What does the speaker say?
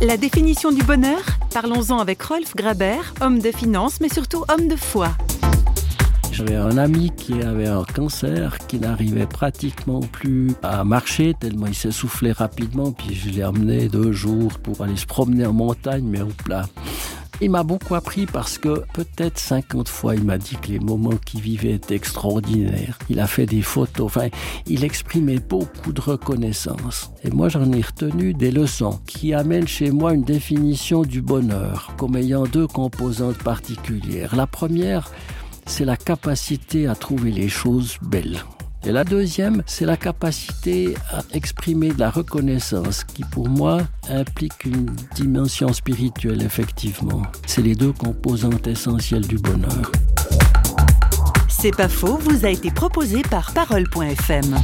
La définition du bonheur Parlons-en avec Rolf Graber, homme de finance, mais surtout homme de foi. J'avais un ami qui avait un cancer, qui n'arrivait pratiquement plus à marcher, tellement il s'essoufflait rapidement. Puis je l'ai emmené deux jours pour aller se promener en montagne, mais au plat. Il m'a beaucoup appris parce que peut-être 50 fois il m'a dit que les moments qu'il vivait étaient extraordinaires. Il a fait des photos, enfin, il exprimait beaucoup de reconnaissance. Et moi j'en ai retenu des leçons qui amènent chez moi une définition du bonheur comme ayant deux composantes particulières. La première, c'est la capacité à trouver les choses belles. Et la deuxième, c'est la capacité à exprimer de la reconnaissance qui pour moi implique une dimension spirituelle effectivement. C'est les deux composantes essentielles du bonheur. C'est pas faux, vous a été proposé par parole.fm.